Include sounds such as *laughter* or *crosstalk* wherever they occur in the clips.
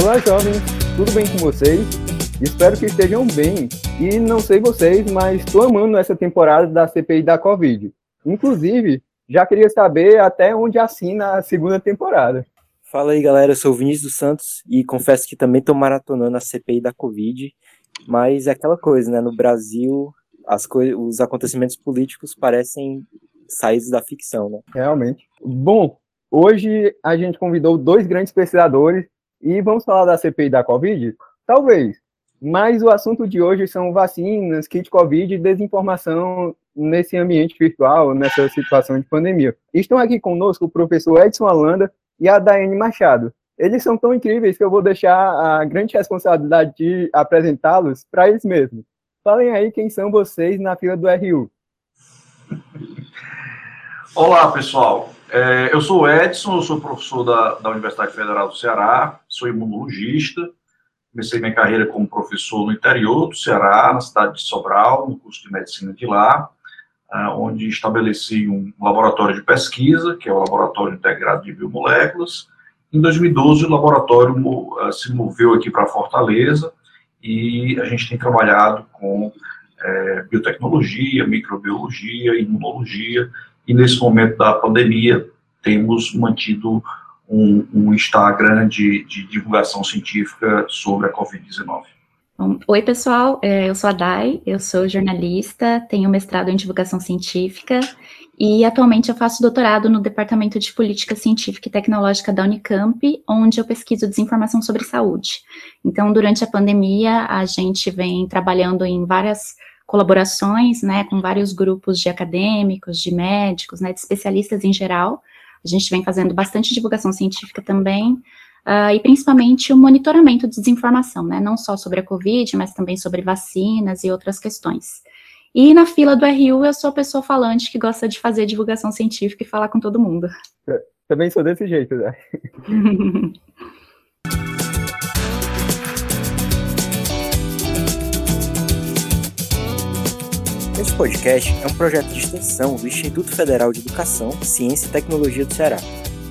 Olá, jovens, tudo bem com vocês? Espero que estejam bem. E não sei vocês, mas estou amando essa temporada da CPI da Covid. Inclusive, já queria saber até onde assina a segunda temporada. Fala aí, galera. Eu sou o Vinícius dos Santos e confesso que também estou maratonando a CPI da Covid. Mas é aquela coisa, né? No Brasil, as os acontecimentos políticos parecem saídos da ficção, né? Realmente. Bom, hoje a gente convidou dois grandes pesquisadores e vamos falar da CPI da Covid? Talvez. Mas o assunto de hoje são vacinas, kit Covid e desinformação nesse ambiente virtual, nessa situação de pandemia. Estão aqui conosco o professor Edson Alanda e a Daiane Machado. Eles são tão incríveis que eu vou deixar a grande responsabilidade de apresentá-los para eles mesmos. Falem aí quem são vocês na fila do RU. Olá, pessoal. É, eu sou Edson, eu sou professor da, da Universidade Federal do Ceará, sou imunologista. Comecei minha carreira como professor no interior do Ceará, na cidade de Sobral, no curso de medicina de lá, uh, onde estabeleci um laboratório de pesquisa, que é o Laboratório Integrado de Biomoléculas. Em 2012, o laboratório uh, se moveu aqui para Fortaleza e a gente tem trabalhado com é, biotecnologia, microbiologia, imunologia e nesse momento da pandemia temos mantido um, um Instagram de, de, divulgação científica sobre a Covid-19. Oi, pessoal, é, eu sou a Dai, eu sou jornalista, tenho mestrado em divulgação científica e atualmente eu faço doutorado no Departamento de Política Científica e Tecnológica da Unicamp, onde eu pesquiso desinformação sobre saúde. Então, durante a pandemia, a gente vem trabalhando em várias colaborações, né, com vários grupos de acadêmicos, de médicos, né, de especialistas em geral. A gente vem fazendo bastante divulgação científica também, uh, e principalmente o monitoramento de desinformação, né, não só sobre a Covid, mas também sobre vacinas e outras questões. E na fila do RU, eu sou a pessoa falante que gosta de fazer divulgação científica e falar com todo mundo. Eu também sou desse jeito, né? *laughs* Este podcast é um projeto de extensão do Instituto Federal de Educação, Ciência e Tecnologia do Ceará.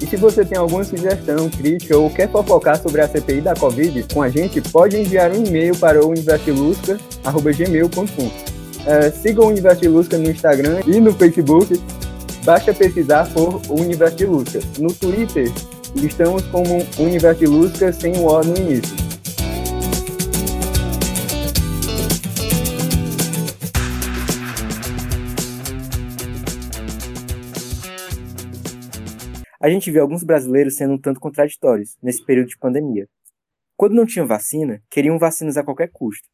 E se você tem alguma sugestão, crítica ou quer fofocar sobre a CPI da Covid com a gente, pode enviar um e-mail para o universilusca.gmail.com. Uh, siga o Universilusca no Instagram e no Facebook. Basta pesquisar por Universilusca. No Twitter, estamos como Universilusca sem o O no início. A gente vê alguns brasileiros sendo um tanto contraditórios nesse período de pandemia. Quando não tinham vacina, queriam vacinas a qualquer custo.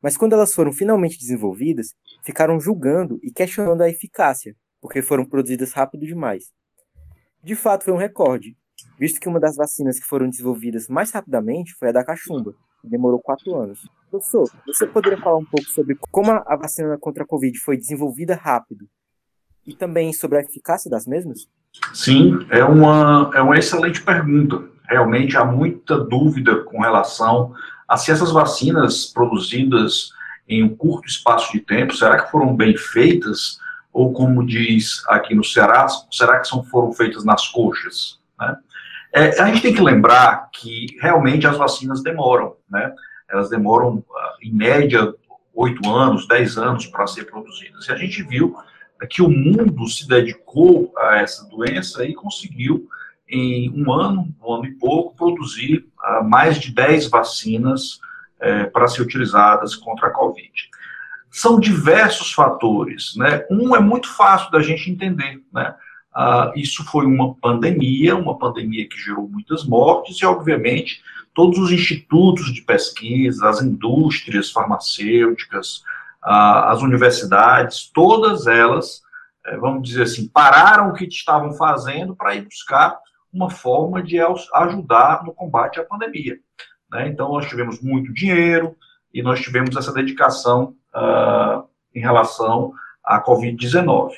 Mas quando elas foram finalmente desenvolvidas, ficaram julgando e questionando a eficácia, porque foram produzidas rápido demais. De fato, foi um recorde, visto que uma das vacinas que foram desenvolvidas mais rapidamente foi a da cachumba, que demorou quatro anos. Professor, você poderia falar um pouco sobre como a vacina contra a Covid foi desenvolvida rápido e também sobre a eficácia das mesmas? Sim, é uma, é uma excelente pergunta. Realmente há muita dúvida com relação a se essas vacinas produzidas em um curto espaço de tempo, será que foram bem feitas? Ou, como diz aqui no Ceará, será que são, foram feitas nas coxas? Né? É, a gente tem que lembrar que realmente as vacinas demoram, né? Elas demoram, ah, em média, oito anos, dez anos para ser produzidas. E a gente viu que o mundo se dedicou a essa doença e conseguiu, em um ano, um ano e pouco, produzir uh, mais de 10 vacinas uh, para ser utilizadas contra a Covid. São diversos fatores, né? Um é muito fácil da gente entender, né? Uh, isso foi uma pandemia, uma pandemia que gerou muitas mortes e, obviamente, todos os institutos de pesquisa, as indústrias farmacêuticas, as universidades, todas elas, eh, vamos dizer assim, pararam o que estavam fazendo para ir buscar uma forma de ajudar no combate à pandemia. Né? Então, nós tivemos muito dinheiro e nós tivemos essa dedicação uh, em relação à Covid-19. Uh,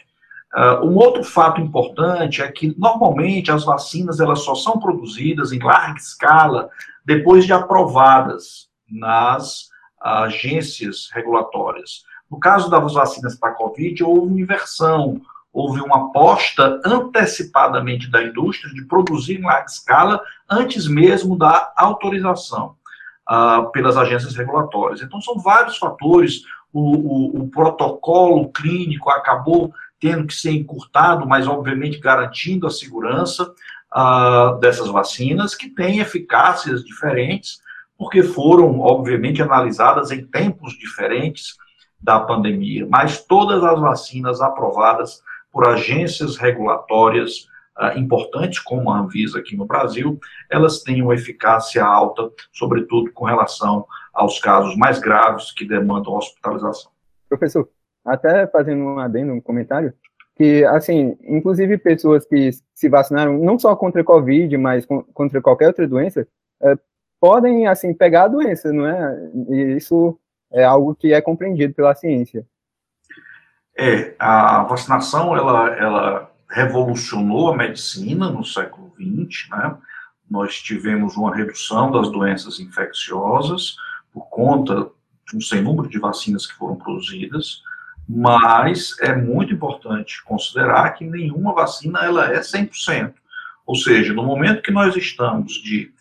ah, um outro fato importante é que, normalmente, as vacinas elas só são produzidas em larga escala depois de aprovadas nas agências regulatórias. No caso das vacinas para a Covid, houve uma inversão. houve uma aposta antecipadamente da indústria de produzir em larga escala antes mesmo da autorização uh, pelas agências regulatórias. Então, são vários fatores. O, o, o, protocolo clínico acabou tendo que ser encurtado, mas, obviamente, garantindo a segurança uh, dessas vacinas, que têm eficácias diferentes, porque foram, obviamente, analisadas em tempos diferentes da pandemia. Mas todas as vacinas aprovadas por agências regulatórias uh, importantes, como a Anvisa aqui no Brasil, elas têm uma eficácia alta, sobretudo com relação aos casos mais graves que demandam hospitalização. Professor, até fazendo um adendo, um comentário, que, assim, inclusive pessoas que se vacinaram não só contra a Covid, mas contra qualquer outra doença, é, podem, assim, pegar a doença, não é? E isso é algo que é compreendido pela ciência. É, a vacinação, ela, ela revolucionou a medicina no século XX, né? Nós tivemos uma redução das doenças infecciosas por conta de um sem número de vacinas que foram produzidas, mas é muito importante considerar que nenhuma vacina ela é 100%. Ou seja, no momento que nós estamos de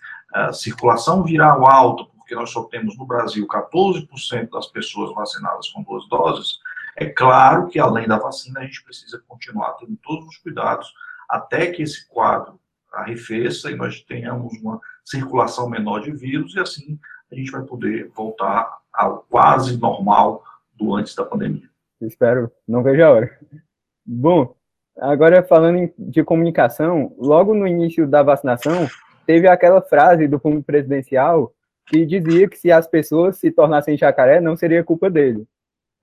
circulação viral alta, porque nós só temos no Brasil 14% das pessoas vacinadas com duas doses, é claro que além da vacina a gente precisa continuar tendo todos os cuidados até que esse quadro arrefeça e nós tenhamos uma circulação menor de vírus e assim a gente vai poder voltar ao quase normal do antes da pandemia. Espero, não vejo a hora. Bom, agora falando de comunicação, logo no início da vacinação, teve aquela frase do fundo presidencial que dizia que se as pessoas se tornassem jacaré, não seria culpa dele.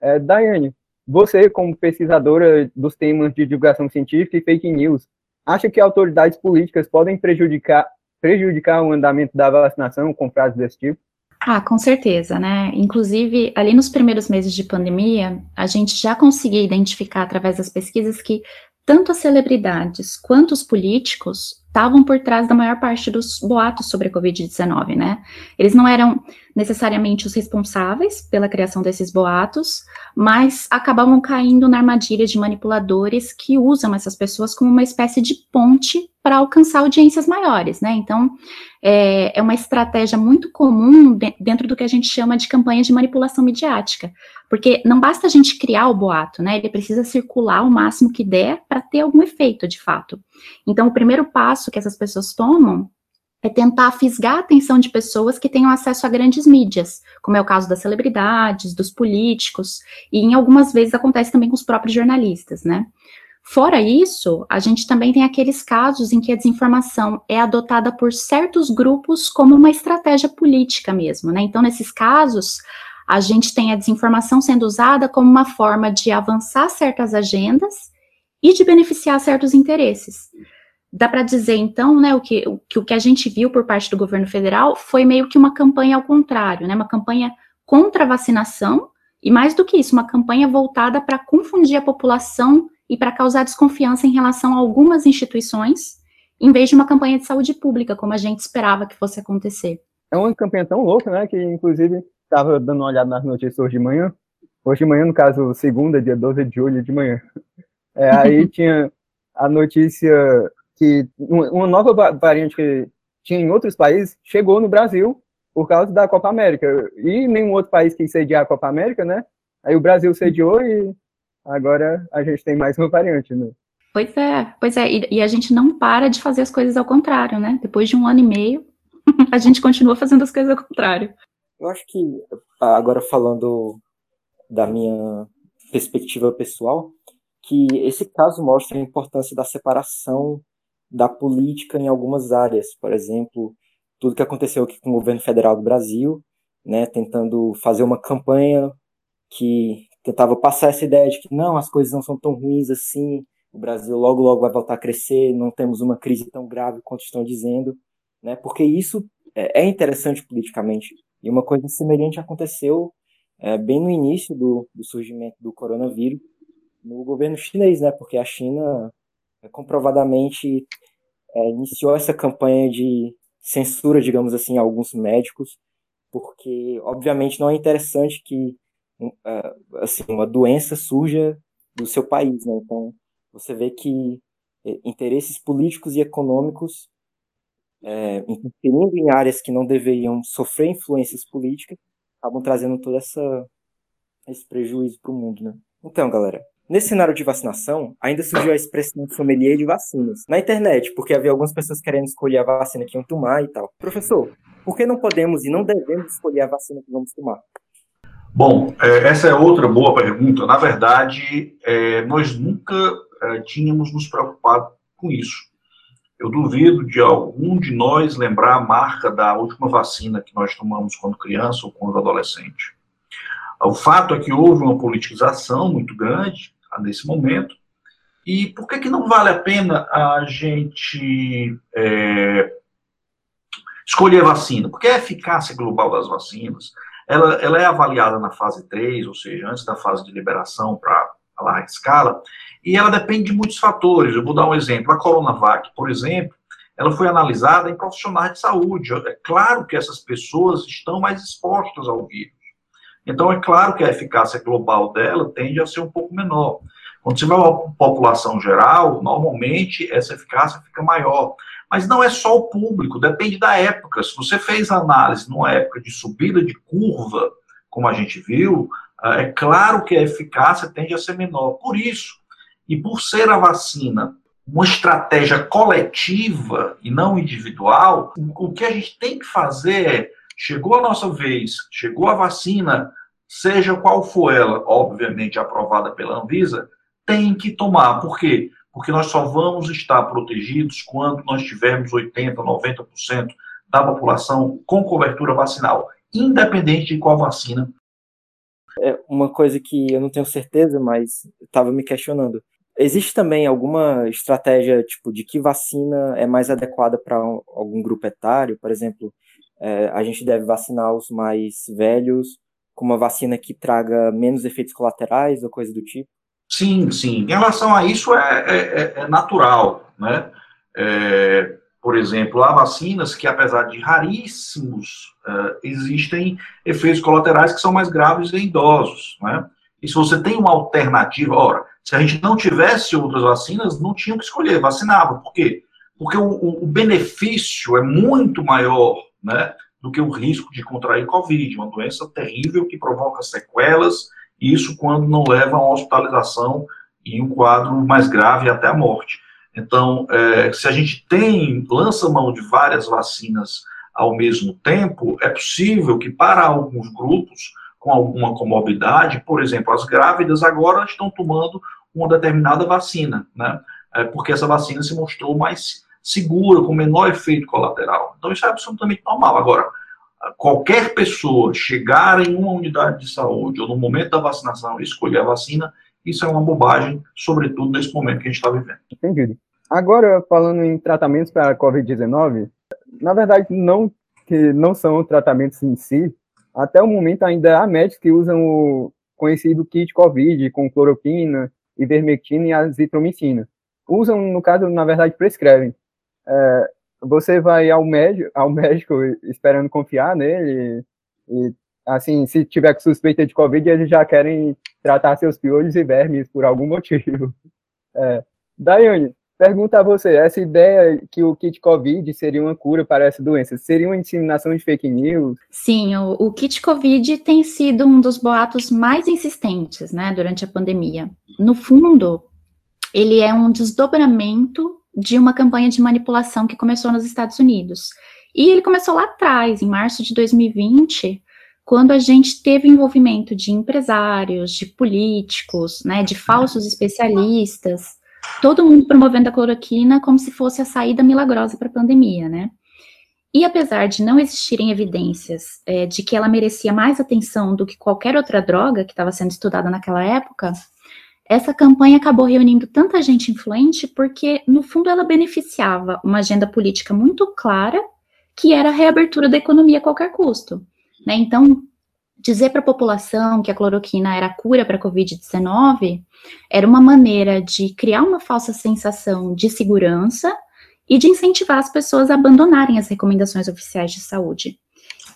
É, Daiane, você, como pesquisadora dos temas de divulgação científica e fake news, acha que autoridades políticas podem prejudicar, prejudicar o andamento da vacinação com frases desse tipo? Ah, com certeza, né? Inclusive, ali nos primeiros meses de pandemia, a gente já conseguia identificar através das pesquisas que tanto as celebridades quanto os políticos estavam por trás da maior parte dos boatos sobre a Covid-19, né? Eles não eram necessariamente os responsáveis pela criação desses boatos, mas acabavam caindo na armadilha de manipuladores que usam essas pessoas como uma espécie de ponte para alcançar audiências maiores, né? Então, é, é uma estratégia muito comum de, dentro do que a gente chama de campanhas de manipulação midiática, porque não basta a gente criar o boato, né? Ele precisa circular o máximo que der para ter algum efeito, de fato. Então, o primeiro passo que essas pessoas tomam é tentar fisgar a atenção de pessoas que tenham acesso a grandes mídias, como é o caso das celebridades, dos políticos, e em algumas vezes acontece também com os próprios jornalistas, né? Fora isso, a gente também tem aqueles casos em que a desinformação é adotada por certos grupos como uma estratégia política mesmo, né? Então, nesses casos, a gente tem a desinformação sendo usada como uma forma de avançar certas agendas e de beneficiar certos interesses. Dá para dizer, então, né, o que, o que o que a gente viu por parte do governo federal foi meio que uma campanha ao contrário, né, uma campanha contra a vacinação, e mais do que isso, uma campanha voltada para confundir a população e para causar desconfiança em relação a algumas instituições, em vez de uma campanha de saúde pública, como a gente esperava que fosse acontecer. É uma campanha tão louca, né, que inclusive estava dando uma olhada nas notícias hoje de manhã, hoje de manhã, no caso, segunda, dia 12 de julho de manhã, é, aí *laughs* tinha a notícia que uma nova variante que tinha em outros países chegou no Brasil por causa da Copa América. E nenhum outro país quis sediar a Copa América, né? Aí o Brasil sediou e agora a gente tem mais uma variante, né? Pois é, pois é, e, e, a gente não para de fazer as coisas ao contrário, né? Depois de um ano e meio, *laughs* a gente continua fazendo as coisas ao contrário. Eu acho que, agora falando da minha perspectiva pessoal, que esse caso mostra a importância da separação da política em algumas áreas, por exemplo, tudo que aconteceu aqui com o governo federal do Brasil, né, tentando fazer uma campanha que tentava passar essa ideia de que não, as coisas não são tão ruins assim, o Brasil logo logo vai voltar a crescer, não temos uma crise tão grave quanto estão dizendo, né? Porque isso é, é interessante politicamente. E uma coisa semelhante aconteceu é, bem no início do, do surgimento do coronavírus no governo chinês, né? Porque a China é, comprovadamente é, iniciou essa campanha de censura, digamos assim, a alguns médicos, porque obviamente não é interessante que assim uma doença surja do seu país, né? Então você vê que é, interesses políticos e econômicos é, interferindo em áreas que não deveriam sofrer influências políticas, acabam trazendo todo essa, esse prejuízo para o mundo, né? Então, galera, nesse cenário de vacinação, ainda surgiu a expressão sommelier de vacinas na internet, porque havia algumas pessoas querendo escolher a vacina que iam tomar e tal. Professor, por que não podemos e não devemos escolher a vacina que vamos tomar? Bom, é, essa é outra boa pergunta. Na verdade, é, nós nunca é, tínhamos nos preocupado com isso. Eu duvido de algum de nós lembrar a marca da última vacina que nós tomamos quando criança ou quando adolescente. O fato é que houve uma politização muito grande nesse momento. E por que, que não vale a pena a gente é, escolher vacina? Porque a eficácia global das vacinas, ela, ela é avaliada na fase 3, ou seja, antes da fase de liberação para a larga escala, e ela depende de muitos fatores. Eu vou dar um exemplo. A Coronavac, por exemplo, ela foi analisada em profissionais de saúde. É claro que essas pessoas estão mais expostas ao vírus. Então, é claro que a eficácia global dela tende a ser um pouco menor. Quando você vai a população geral, normalmente essa eficácia fica maior. Mas não é só o público, depende da época. Se você fez análise numa época de subida de curva, como a gente viu, é claro que a eficácia tende a ser menor. Por isso, e por ser a vacina uma estratégia coletiva e não individual, o que a gente tem que fazer é: chegou a nossa vez, chegou a vacina, seja qual for ela, obviamente aprovada pela Anvisa, tem que tomar. Por quê? Porque nós só vamos estar protegidos quando nós tivermos 80%, 90% da população com cobertura vacinal, independente de qual vacina. É uma coisa que eu não tenho certeza, mas estava me questionando. Existe também alguma estratégia tipo de que vacina é mais adequada para algum grupo etário? Por exemplo, é, a gente deve vacinar os mais velhos com uma vacina que traga menos efeitos colaterais ou coisa do tipo? Sim, sim. Em relação a isso, é, é, é, é natural, né? É, por exemplo, há vacinas que, apesar de raríssimos, uh, existem efeitos colaterais que são mais graves em idosos, né? E se você tem uma alternativa, ora, se a gente não tivesse outras vacinas, não tinha que escolher, vacinava. Por quê? Porque o, o benefício é muito maior, né, do que o risco de contrair Covid, uma doença terrível que provoca sequelas, isso quando não leva a uma hospitalização e um quadro mais grave até a morte. Então, é, se a gente tem, lança mão de várias vacinas ao mesmo tempo, é possível que para alguns grupos com alguma comorbidade, por exemplo, as grávidas agora estão tomando uma determinada vacina, né? É, porque essa vacina se mostrou mais segura, com menor efeito colateral. Então, isso é absolutamente normal. Agora, qualquer pessoa chegar em uma unidade de saúde ou no momento da vacinação escolher a vacina, isso é uma bobagem, sobretudo nesse momento que a gente está vivendo. Entendido. Agora, falando em tratamentos para a Covid-19, na verdade, não que não são tratamentos em si, até o momento ainda há médicos que usam o conhecido kit COVID com cloroquina, ivermectina e azitromicina. Usam, no caso, na verdade, prescrevem. É, você vai ao médico, ao médico esperando confiar nele e, assim, se tiver suspeita de Covid, eles já querem tratar seus piolhos e vermes por algum motivo. *laughs* É. Daiane, pergunta a você, essa ideia que o kit Covid seria uma cura para essa doença, seria uma disseminação de fake news? Sim, o, o kit Covid tem sido um dos boatos mais insistentes, né, durante a pandemia. No fundo, ele é um desdobramento de uma campanha de manipulação que começou nos Estados Unidos. E ele começou lá atrás, em março de 2020, quando a gente teve envolvimento de empresários, de políticos, né, de falsos especialistas, todo mundo promovendo a cloroquina como se fosse a saída milagrosa para a pandemia, né? E apesar de não existirem evidências é, de que ela merecia mais atenção do que qualquer outra droga que estava sendo estudada naquela época, essa campanha acabou reunindo tanta gente influente porque, no fundo, ela beneficiava uma agenda política muito clara, que era a reabertura da economia a qualquer custo. Né? Então, dizer para a população que a cloroquina era a cura para a Covid-19 era uma maneira de criar uma falsa sensação de segurança e de incentivar as pessoas a abandonarem as recomendações oficiais de saúde.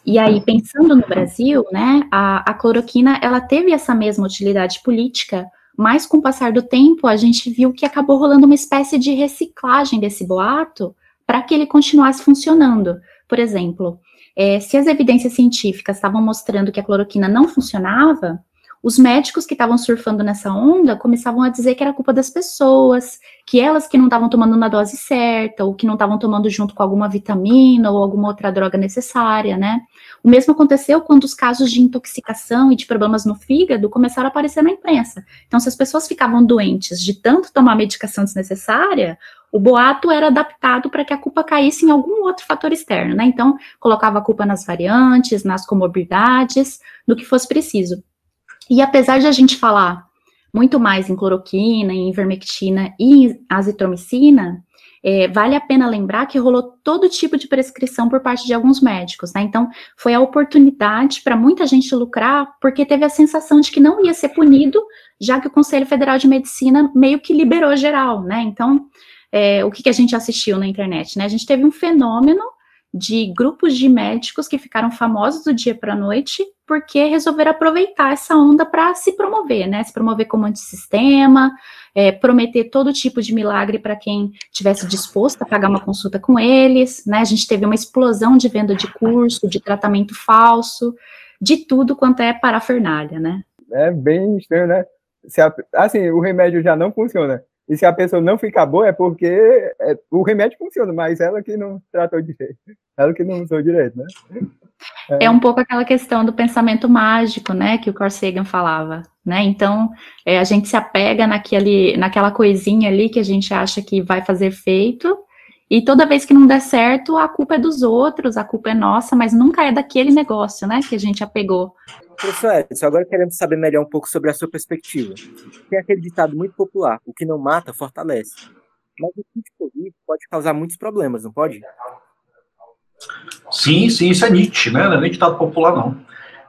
E aí, pensando no Brasil, né, a, a cloroquina ela teve essa mesma utilidade política mas com o passar do tempo, a gente viu que acabou rolando uma espécie de reciclagem desse boato para que ele continuasse funcionando. Por exemplo, é, se as evidências científicas estavam mostrando que a cloroquina não funcionava, os médicos que estavam surfando nessa onda começavam a dizer que era culpa das pessoas, que elas que não estavam tomando na dose certa, ou que não estavam tomando junto com alguma vitamina ou alguma outra droga necessária, né? O mesmo aconteceu quando os casos de intoxicação e de problemas no fígado começaram a aparecer na imprensa. Então, se as pessoas ficavam doentes de tanto tomar medicação desnecessária, o boato era adaptado para que a culpa caísse em algum outro fator externo, né? Então, colocava a culpa nas variantes, nas comorbidades, no que fosse preciso. E apesar de a gente falar muito mais em cloroquina, em ivermectina e em azitromicina, é, vale a pena lembrar que rolou todo tipo de prescrição por parte de alguns médicos, né? Então, foi a oportunidade para muita gente lucrar, porque teve a sensação de que não ia ser punido, já que o Conselho Federal de Medicina meio que liberou geral, né? Então, é, o que, que a gente assistiu na internet, né? A gente teve um fenômeno de grupos de médicos que ficaram famosos do dia para a noite porque resolveram aproveitar essa onda para se promover, né? Se promover como antissistema, é, prometer todo tipo de milagre para quem tivesse disposto a pagar uma consulta com eles, né? A gente teve uma explosão de venda de curso, de tratamento falso, de tudo quanto é parafernália, né? É bem estranho, né? A, assim, o remédio já não funciona e se a pessoa não ficar boa, é porque é, o remédio funciona, mas ela que não tratou direito. Ela que não usou direito, né? É. é um pouco aquela questão do pensamento mágico, né, que o Carl Sagan falava, né? Então, é, a gente se apega naquele, naquela coisinha ali que a gente acha que vai fazer efeito, e toda vez que não der certo, a culpa é dos outros, a culpa é nossa, mas nunca é daquele negócio, né, que a gente apegou. Professor Edson, agora queremos saber melhor um pouco sobre a sua perspectiva. Tem aquele ditado muito popular: o que não mata, fortalece. Mas o kit Covid pode causar muitos problemas, não pode? Sim, sim, isso é Nietzsche, né? Não é nem ditado popular, não.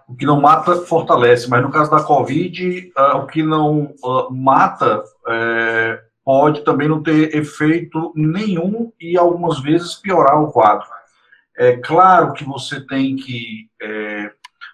O que não mata, fortalece. Mas no caso da Covid, uh, o que não uh, mata uh, pode também não ter efeito nenhum e algumas vezes piorar o quadro. É claro que você tem que é,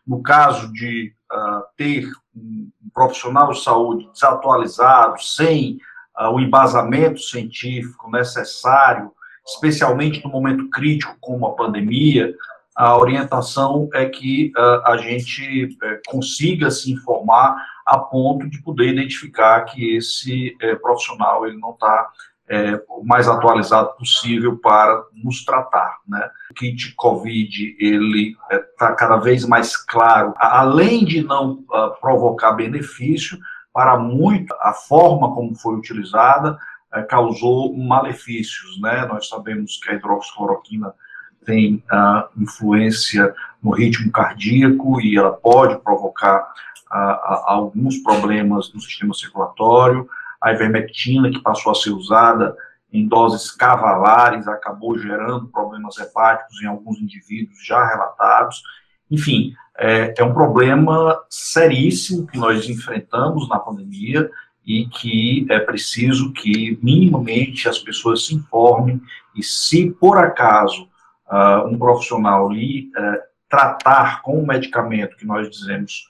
no caso de uh, ter um, profissional de saúde desatualizado, sem uh, o embasamento científico necessário, especialmente no momento crítico como a pandemia, a orientação é que uh, a gente uh, consiga se informar a ponto de poder identificar que esse uh, profissional ele não está é, o mais atualizado possível para nos tratar, né? O kit COVID, ele está é, cada vez mais claro, além de não uh, provocar benefício, para muito, a forma como foi utilizada uh, causou malefícios, né? Nós sabemos que a hidroxicloroquina tem uh, influência no ritmo cardíaco e ela pode provocar alguns problemas no sistema circulatório, a ivermectina, que passou a ser usada em doses cavalares, acabou gerando problemas hepáticos em alguns indivíduos já relatados. Enfim, é, é um problema seríssimo que nós enfrentamos na pandemia e que é preciso que minimamente as pessoas se informem e se por acaso uh, um profissional lhe uh, tratar com um medicamento que nós dizemos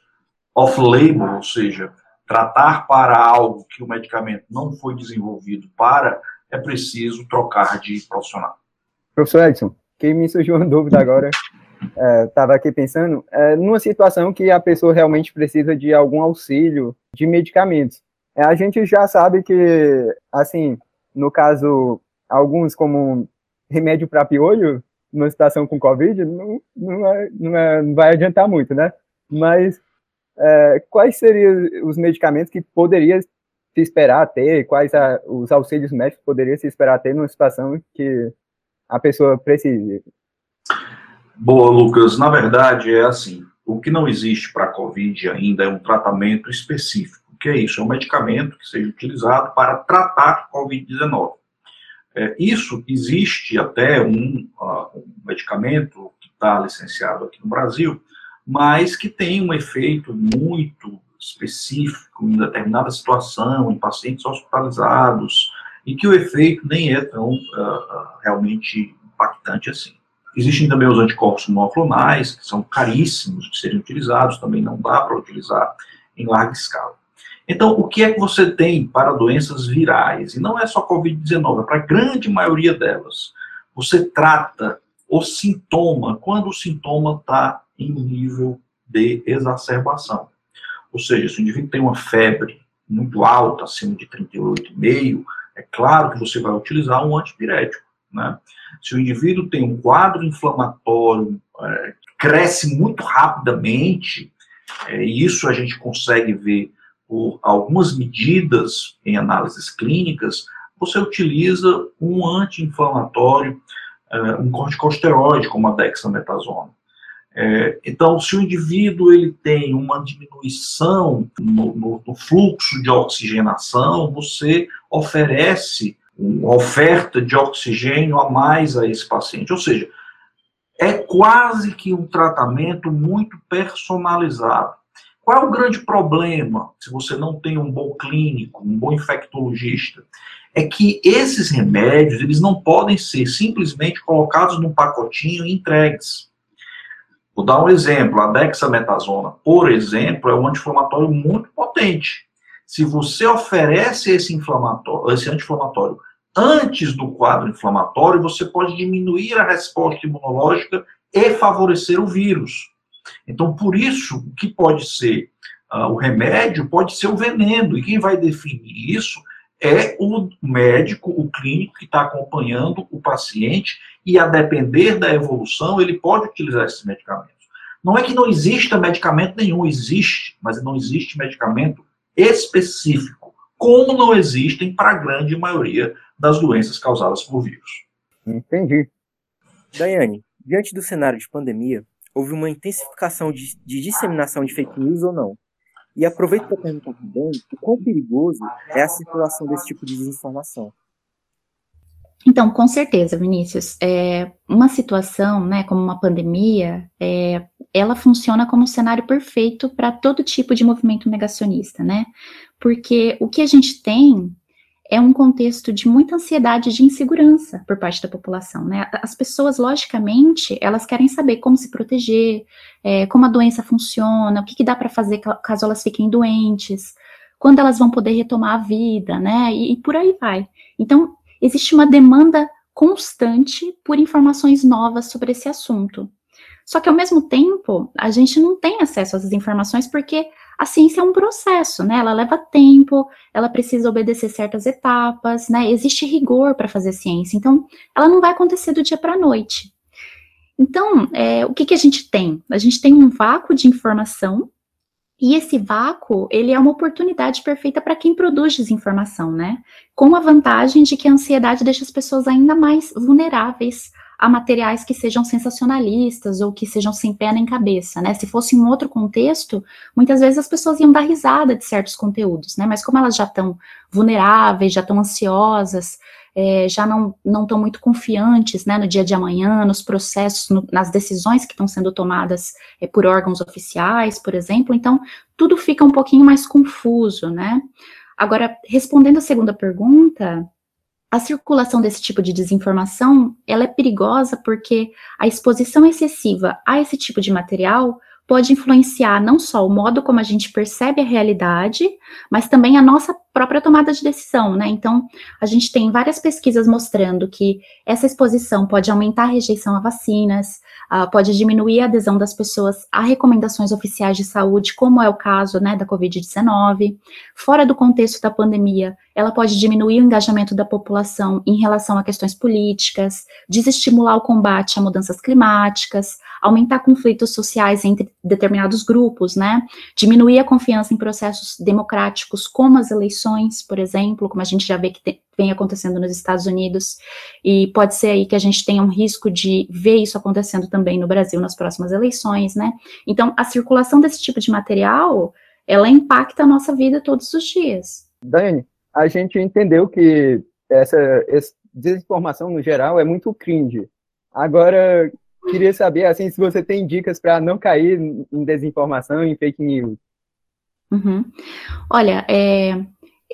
off-label, ou seja, tratar para algo que o medicamento não foi desenvolvido para, é preciso trocar de profissional. Professor Edson, quem me surgiu uma dúvida agora, estava é, aqui pensando, é, numa situação que a pessoa realmente precisa de algum auxílio de medicamentos. É, a gente já sabe que, assim, no caso, alguns como remédio para piolho, numa situação com Covid, não, não, é, não, é, não vai adiantar muito, né? Mas é, quais seriam os medicamentos que poderia se esperar ter, quais a, os auxílios médicos poderia se esperar ter numa situação que a pessoa precise? Boa, Lucas. Na verdade, é assim: o que não existe para Covid ainda é um tratamento específico. O que é isso? É um medicamento que seja utilizado para tratar a Covid-19. É, isso existe até um, uh, um medicamento que está licenciado aqui no Brasil, mas que tem um efeito muito específico em determinada situação, em pacientes hospitalizados, e que o efeito nem é tão uh, realmente impactante assim. Existem também os anticorpos monoclonais, que são caríssimos de serem utilizados, também não dá para utilizar em larga escala. Então, o que é que você tem para doenças virais? E não é só Covid-19, é para a grande maioria delas. Você trata o sintoma quando o sintoma está em nível de exacerbação. Ou seja, se o indivíduo tem uma febre muito alta, acima de 38,5, é claro que você vai utilizar um antipirético. Né? Se o indivíduo tem um quadro inflamatório, é, cresce muito rapidamente, é, isso a gente consegue ver por algumas medidas em análises clínicas, você utiliza um anti-inflamatório, é, um corticosteroide, como a dexametasona. É, então, se o indivíduo ele tem uma diminuição no, no, no, fluxo de oxigenação, você oferece uma oferta de oxigênio a mais a esse paciente. Ou seja, é quase que um tratamento muito personalizado. Qual é o grande problema, se você não tem um bom clínico, um bom infectologista? É que esses remédios, eles não podem ser simplesmente colocados num pacotinho e entregues. Vou dar um exemplo, a dexametasona, por exemplo, é um anti-inflamatório muito potente. Se você oferece esse, esse anti-inflamatório antes do quadro inflamatório, você pode diminuir a resposta imunológica e favorecer o vírus. Então, por isso, o que pode ser uh, o remédio pode ser o veneno, e quem vai definir isso é o médico, o clínico que está acompanhando o paciente e a depender da evolução, ele pode utilizar esses medicamentos. Não é que não exista medicamento nenhum, existe, mas não existe medicamento específico, como não existem para a grande maioria das doenças causadas por vírus. Entendi. Daiane, diante do cenário de pandemia, houve uma intensificação de, de disseminação de fake news ou não? E aproveito para perguntar também o quão perigoso é a circulação desse tipo de desinformação. Então, com certeza, Vinícius, é, uma situação, né, como uma pandemia, é, ela funciona como um cenário perfeito para todo tipo de movimento negacionista, né? Porque o que a gente tem é um contexto de muita ansiedade de insegurança por parte da população, né? As pessoas, logicamente, elas querem saber como se proteger, é, como a doença funciona, o que, que dá para fazer caso elas fiquem doentes, quando elas vão poder retomar a vida, né? E, e por aí vai. Então, existe uma demanda constante por informações novas sobre esse assunto. Só que, ao mesmo tempo, a gente não tem acesso essas informações porque a ciência é um processo, né? Ela leva tempo, ela precisa obedecer certas etapas, né? Existe rigor para fazer ciência, então ela não vai acontecer do dia para a noite. Então, é, o que, que a gente tem? A gente tem um vácuo de informação e esse vácuo, ele é uma oportunidade perfeita para quem produz desinformação, né? Com a vantagem de que a ansiedade deixa as pessoas ainda mais vulneráveis a materiais que sejam sensacionalistas ou que sejam sem pé nem cabeça, né? Se fosse em outro contexto, muitas vezes as pessoas iam dar risada de certos conteúdos, né? Mas como elas já estão vulneráveis, já estão ansiosas, é, já não estão muito confiantes né, no dia de amanhã, nos processos, no, nas decisões que estão sendo tomadas é, por órgãos oficiais, por exemplo, então tudo fica um pouquinho mais confuso, né? Agora, respondendo a segunda pergunta, a circulação desse tipo de desinformação, ela é perigosa porque a exposição excessiva a esse tipo de material pode influenciar não só o modo como a gente percebe a realidade, mas também a nossa própria tomada de decisão, né? Então, a gente tem várias pesquisas mostrando que essa exposição pode aumentar a rejeição a vacinas, uh, pode diminuir a adesão das pessoas a recomendações oficiais de saúde, como é o caso, né, da Covid-19. Fora do contexto da pandemia, ela pode diminuir o engajamento da população em relação a questões políticas, desestimular o combate a mudanças climáticas, aumentar conflitos sociais entre determinados grupos, né? Diminuir a confiança em processos democráticos, como as eleições, por exemplo, como a gente já vê que tem, vem acontecendo nos Estados Unidos, e pode ser aí que a gente tenha um risco de ver isso acontecendo também no Brasil nas próximas eleições, né? Então, a circulação desse tipo de material, ela impacta a nossa vida todos os dias. Dani, a gente entendeu que essa, essa desinformação no geral é muito cringe. Agora, queria saber assim se você tem dicas para não cair em desinformação e fake news. Uhum. Olha, é,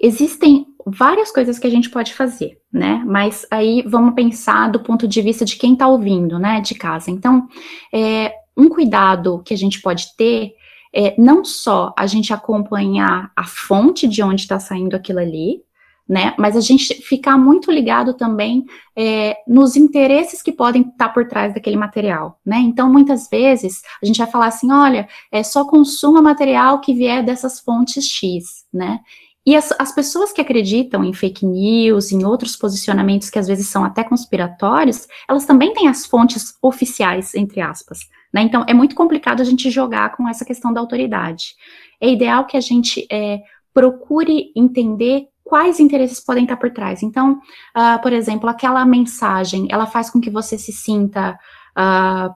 existem várias coisas que a gente pode fazer, né? Mas aí vamos pensar do ponto de vista de quem está ouvindo, né, de casa. Então, é, um cuidado que a gente pode ter é não só a gente acompanhar a fonte de onde está saindo aquilo ali, né? Mas a gente ficar muito ligado também é, nos interesses que podem estar tá por trás daquele material, né? Então, muitas vezes a gente vai falar assim, olha, é só consuma material que vier dessas fontes X, né? E as, as, pessoas que acreditam em fake news, em outros posicionamentos que às vezes são até conspiratórios, elas também têm as fontes oficiais, entre aspas. Né? Então, é muito complicado a gente jogar com essa questão da autoridade. É ideal que a gente é, procure entender quais interesses podem estar por trás. Então, uh, por exemplo, aquela mensagem, ela faz com que você se sinta. Uh,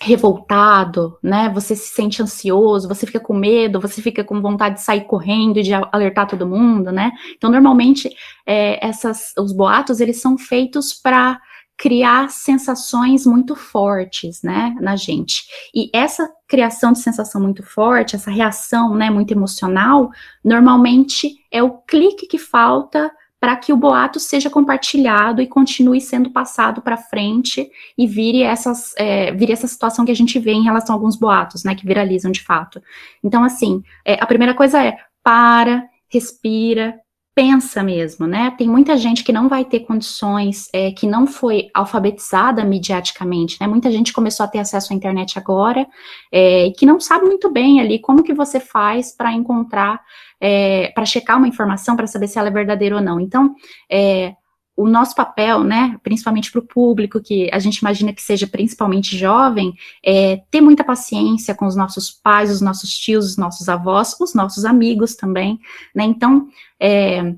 revoltado, né? Você se sente ansioso, você fica com medo, você fica com vontade de sair correndo e de alertar todo mundo, né? Então, normalmente, é, essas, os boatos, eles são feitos para criar sensações muito fortes, né, na gente. E essa criação de sensação muito forte, essa reação, né, muito emocional, normalmente é o clique que falta para que o boato seja compartilhado e continue sendo passado para frente e vire, essas, é, vire essa situação que a gente vê em relação a alguns boatos, né, que viralizam de fato. Então, assim, é, a primeira coisa é para, respira, pensa mesmo, né? Tem muita gente que não vai ter condições, é, que não foi alfabetizada mediaticamente, né? Muita gente começou a ter acesso à internet agora é, e que não sabe muito bem ali como que você faz para encontrar, é, para checar uma informação, para saber se ela é verdadeira ou não. Então, é, o nosso papel, né, principalmente para o público, que a gente imagina que seja principalmente jovem, é ter muita paciência com os nossos pais, os nossos tios, os nossos avós, os nossos amigos também, né, então, é,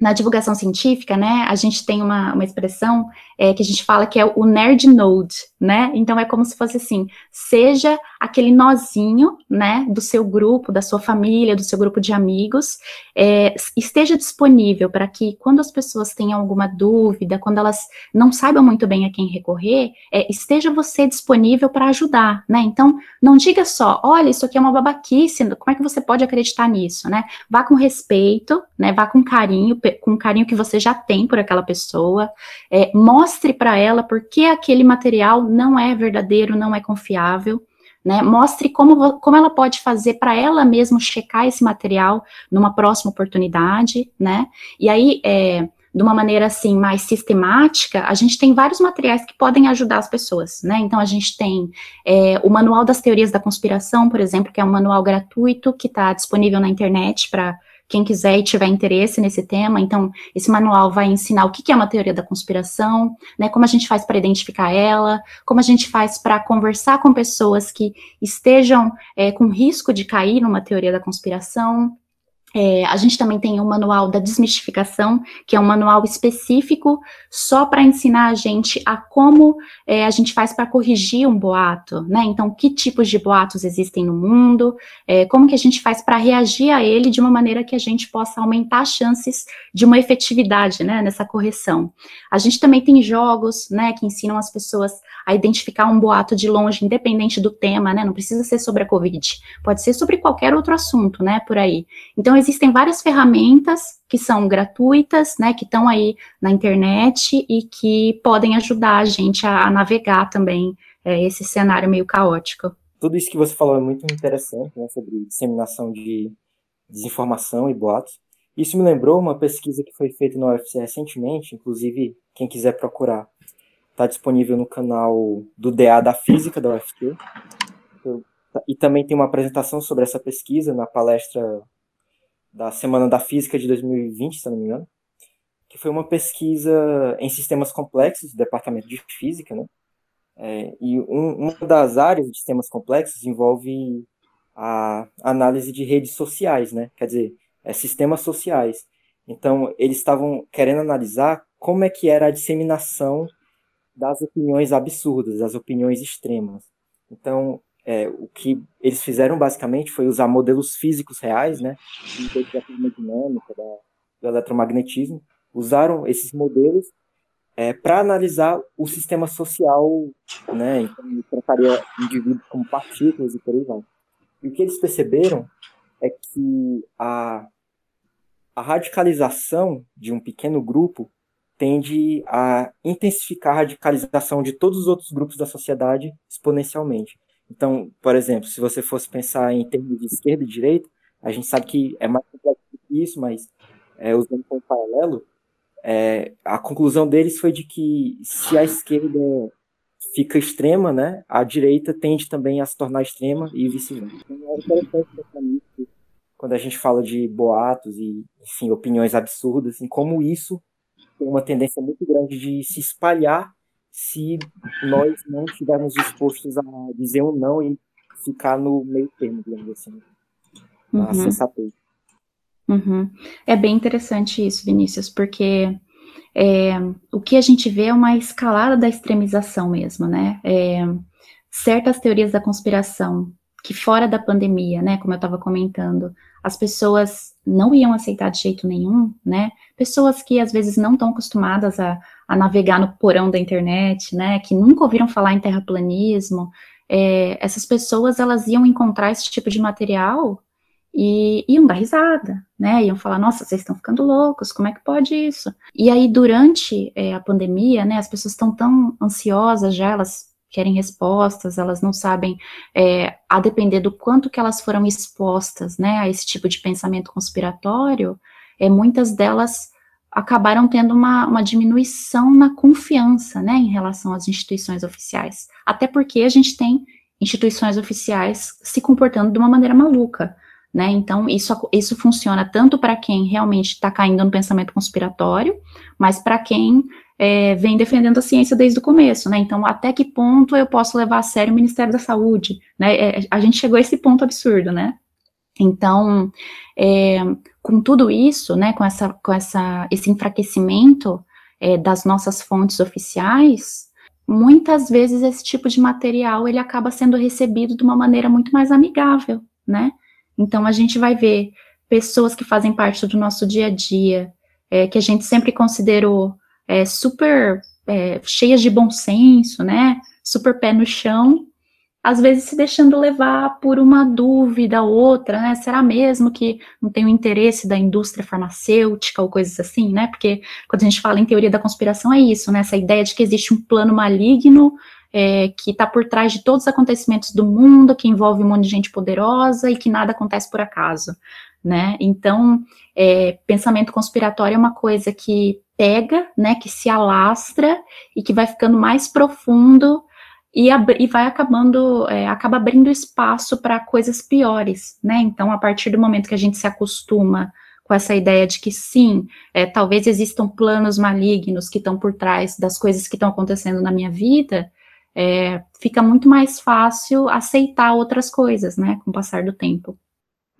na divulgação científica, né, a gente tem uma, uma expressão é, que a gente fala que é o nerd node, né? Então é como se fosse assim, seja aquele nozinho, né, do seu grupo, da sua família, do seu grupo de amigos, é, esteja disponível para que quando as pessoas tenham alguma dúvida, quando elas não saibam muito bem a quem recorrer, é, esteja você disponível para ajudar, né? Então não diga só, olha, isso aqui é uma babaquice, como é que você pode acreditar nisso, né? Vá com respeito, né? Vá com carinho, com o carinho que você já tem por aquela pessoa, é, mostre para ela por que aquele material não é verdadeiro, não é confiável, né? Mostre como, como ela pode fazer para ela mesma checar esse material numa próxima oportunidade, né? E aí, é, de uma maneira assim mais sistemática, a gente tem vários materiais que podem ajudar as pessoas, né? Então a gente tem é, o Manual das Teorias da Conspiração, por exemplo, que é um manual gratuito que está disponível na internet para quem quiser e tiver interesse nesse tema. Então, esse manual vai ensinar o que é uma teoria da conspiração, né, como a gente faz para identificar ela, como a gente faz para conversar com pessoas que estejam é, com risco de cair numa teoria da conspiração, é, a gente também tem o um manual da desmistificação, que é um manual específico só para ensinar a gente a como é, a gente faz para corrigir um boato, né? Então, que tipos de boatos existem no mundo, é, como que a gente faz para reagir a ele de uma maneira que a gente possa aumentar as chances de uma efetividade, né, nessa correção. A gente também tem jogos, né, que ensinam as pessoas a identificar um boato de longe, independente do tema, né? Não precisa ser sobre a Covid, pode ser sobre qualquer outro assunto, né? Por aí. Então, existem várias ferramentas que são gratuitas, né? Que estão aí na internet e que podem ajudar a gente a, a navegar também é, esse cenário meio caótico. Tudo isso que você falou é muito interessante, né? Sobre disseminação de desinformação e boatos. Isso me lembrou uma pesquisa que foi feita no UFC recentemente, inclusive quem quiser procurar Está disponível no canal do DA da Física da UFT. E também tem uma apresentação sobre essa pesquisa na palestra da Semana da Física de 2020, se não me engano, que foi uma pesquisa em sistemas complexos do Departamento de Física, né? É, e um, uma das áreas de sistemas complexos envolve a análise de redes sociais, né? Quer dizer, é, sistemas sociais. Então, eles estavam querendo analisar como é que era a disseminação das opiniões absurdas, das opiniões extremas. Então, é, o que eles fizeram basicamente foi usar modelos físicos reais, né, da termodinâmica, da, do eletromagnetismo, usaram esses modelos é, para analisar o sistema social, né, então trataria indivíduos como partículas e por aí vai. E o que eles perceberam é que a, a radicalização de um pequeno grupo tende a intensificar a radicalização de todos os outros grupos da sociedade exponencialmente. Então, por exemplo, se você fosse pensar em termos de esquerda e direita, a gente sabe que é mais complexo que isso, mas é, usando como paralelo, é, a conclusão deles foi de que se a esquerda fica extrema, né, a direita tende também a se tornar extrema e vice-versa. Então, é quando a gente fala de boatos e, enfim, opiniões absurdas, em como isso tem uma tendência muito grande de se espalhar se nós não estivermos dispostos a dizer um não e ficar no meio termo, digamos assim, na uhum. sensatez. Uhum. É bem interessante isso, Vinícius, porque é, o que a gente vê é uma escalada da extremização mesmo, né? É, certas teorias da conspiração que fora da pandemia, né, como eu estava comentando, as pessoas não iam aceitar de jeito nenhum, né? Pessoas que às vezes não estão acostumadas a, a, navegar no porão da internet, né? Que nunca ouviram falar em terraplanismo. É, essas pessoas elas iam encontrar esse tipo de material e iam dar risada, né? Iam falar, nossa, vocês estão ficando loucos, como é que pode isso? E aí, durante é, a pandemia, né, as pessoas estão tão ansiosas já, elas querem respostas, elas não sabem, é, a depender do quanto que elas foram expostas, né, a esse tipo de pensamento conspiratório, é, muitas delas acabaram tendo uma, uma diminuição na confiança, né, em relação às instituições oficiais. Até porque a gente tem instituições oficiais se comportando de uma maneira maluca, né? Então, isso, isso funciona tanto para quem realmente está caindo no pensamento conspiratório, mas para quem é, vem defendendo a ciência desde o começo, né? Então, até que ponto eu posso levar a sério o Ministério da Saúde? Né? É, a gente chegou a esse ponto absurdo, né? Então, é, com tudo isso, né, com, essa, com essa, esse enfraquecimento é, das nossas fontes oficiais, muitas vezes esse tipo de material ele acaba sendo recebido de uma maneira muito mais amigável, né? Então, a gente vai ver pessoas que fazem parte do nosso dia a dia, é, que a gente sempre considerou é, super é, cheias de bom senso, né? Super pé no chão, às vezes se deixando levar por uma dúvida outra, né? Será mesmo que não tem o interesse da indústria farmacêutica ou coisas assim, né? Porque quando a gente fala em teoria da conspiração é isso, né? Essa ideia de que existe um plano maligno é, que está por trás de todos os acontecimentos do mundo, que envolve um monte de gente poderosa e que nada acontece por acaso, né? Então, é, pensamento conspiratório é uma coisa que pega, né, que se alastra e que vai ficando mais profundo e, e vai acabando, é, acaba abrindo espaço para coisas piores, né? Então, a partir do momento que a gente se acostuma com essa ideia de que sim, é, talvez existam planos malignos que estão por trás das coisas que estão acontecendo na minha vida, é, fica muito mais fácil aceitar outras coisas, né, com o passar do tempo.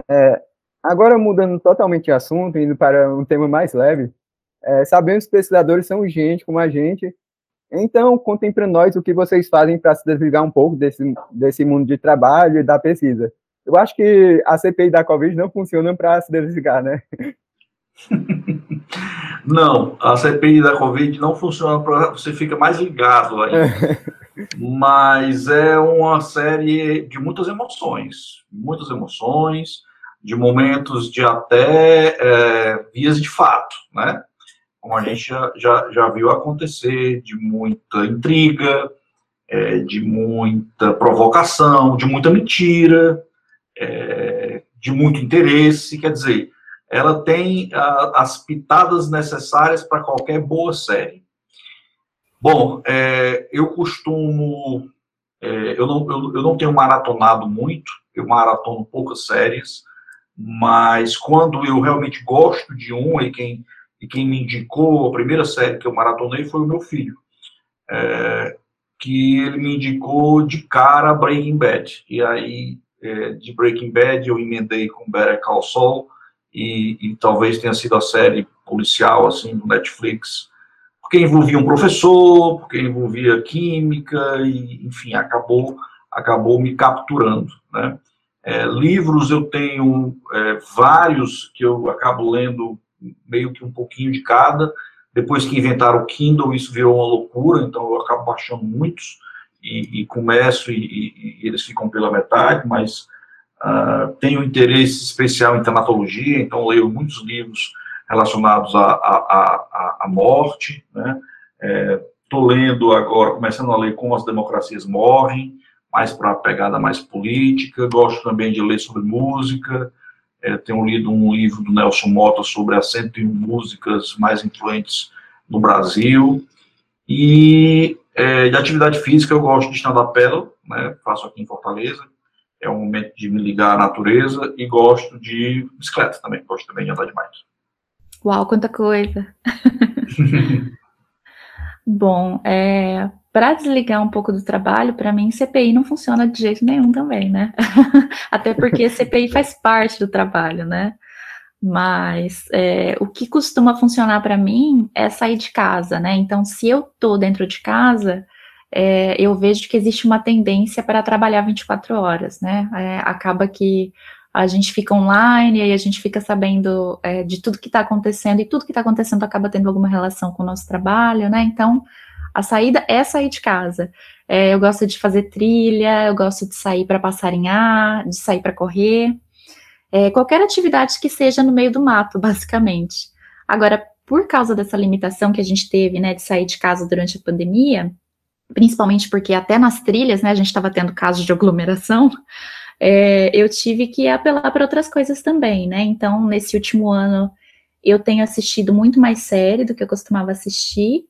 É, agora, mudando totalmente de assunto, indo para um tema mais leve, é, sabemos que pesquisadores são gente como a gente, então contem para nós o que vocês fazem para se desligar um pouco desse, desse mundo de trabalho e da pesquisa. Eu acho que a CPI da Covid não funciona para se desligar, né? *laughs* Não, a CPI da Covid não funciona para você fica mais ligado aí. *laughs* Mas é uma série de muitas emoções, muitas emoções, de momentos de até é, vias de fato, né? Como a gente já, já, já viu acontecer, de muita intriga, é, de muita provocação, de muita mentira, é, de muito interesse, quer dizer, ela tem a, as pitadas necessárias para qualquer boa série. Bom, é, eu costumo, é, eu, não, eu, eu não tenho maratonado muito, eu maratono poucas séries, mas quando eu realmente gosto de um, e quem e quem me indicou a primeira série que eu maratonei foi o meu filho, é, que ele me indicou de cara Breaking Bad. E aí, é, de Breaking Bad, eu emendei com Better Call Saul, e, e, talvez tenha sido a série policial, assim, do Netflix, porque envolvia um professor, porque envolvia química, e, enfim, acabou, acabou me capturando, né? É, livros eu tenho é, vários que eu acabo lendo meio que um pouquinho de cada. Depois que inventaram o Kindle, isso virou uma loucura, então eu acabo baixando muitos e, e começo e, e, e, eles ficam pela metade, mas uh, tenho interesse especial em tanatologia, então leio muitos livros relacionados à, à, à, morte, né? Estou é, lendo agora, começando a ler Como as Democracias Morrem, mais para a pegada mais política, gosto também de ler sobre música, é, tenho lido um livro do Nelson Mota sobre as 101 músicas mais influentes no Brasil, e é, de atividade física eu gosto de stand-up paddle, né, faço aqui em Fortaleza, é um momento de me ligar à natureza, e gosto de bicicleta também, gosto também de andar de bike. Uau, quanta coisa! *laughs* Bom, é, para desligar um pouco do trabalho, para mim, CPI não funciona de jeito nenhum também, né? *laughs* Até porque CPI faz parte do trabalho, né? Mas é, o que costuma funcionar para mim é sair de casa, né? Então, se eu tô dentro de casa, é, eu vejo que existe uma tendência para trabalhar 24 horas, né? É, acaba que a gente fica online e a gente fica sabendo é, de tudo que está acontecendo e tudo que está acontecendo acaba tendo alguma relação com o nosso trabalho, né? Então, a saída é sair de casa. É, eu gosto de fazer trilha, eu gosto de sair para passarinhar, de sair para correr. É, qualquer atividade que seja no meio do mato, *laughs* basicamente. Agora, por causa dessa limitação que a gente teve, né, de sair de casa durante a pandemia, principalmente porque até nas trilhas, né, a gente estava tendo casos de aglomeração, *laughs* é, eu tive que apelar para outras coisas também, né? Então, nesse último ano, eu tenho assistido muito mais série do que eu costumava assistir.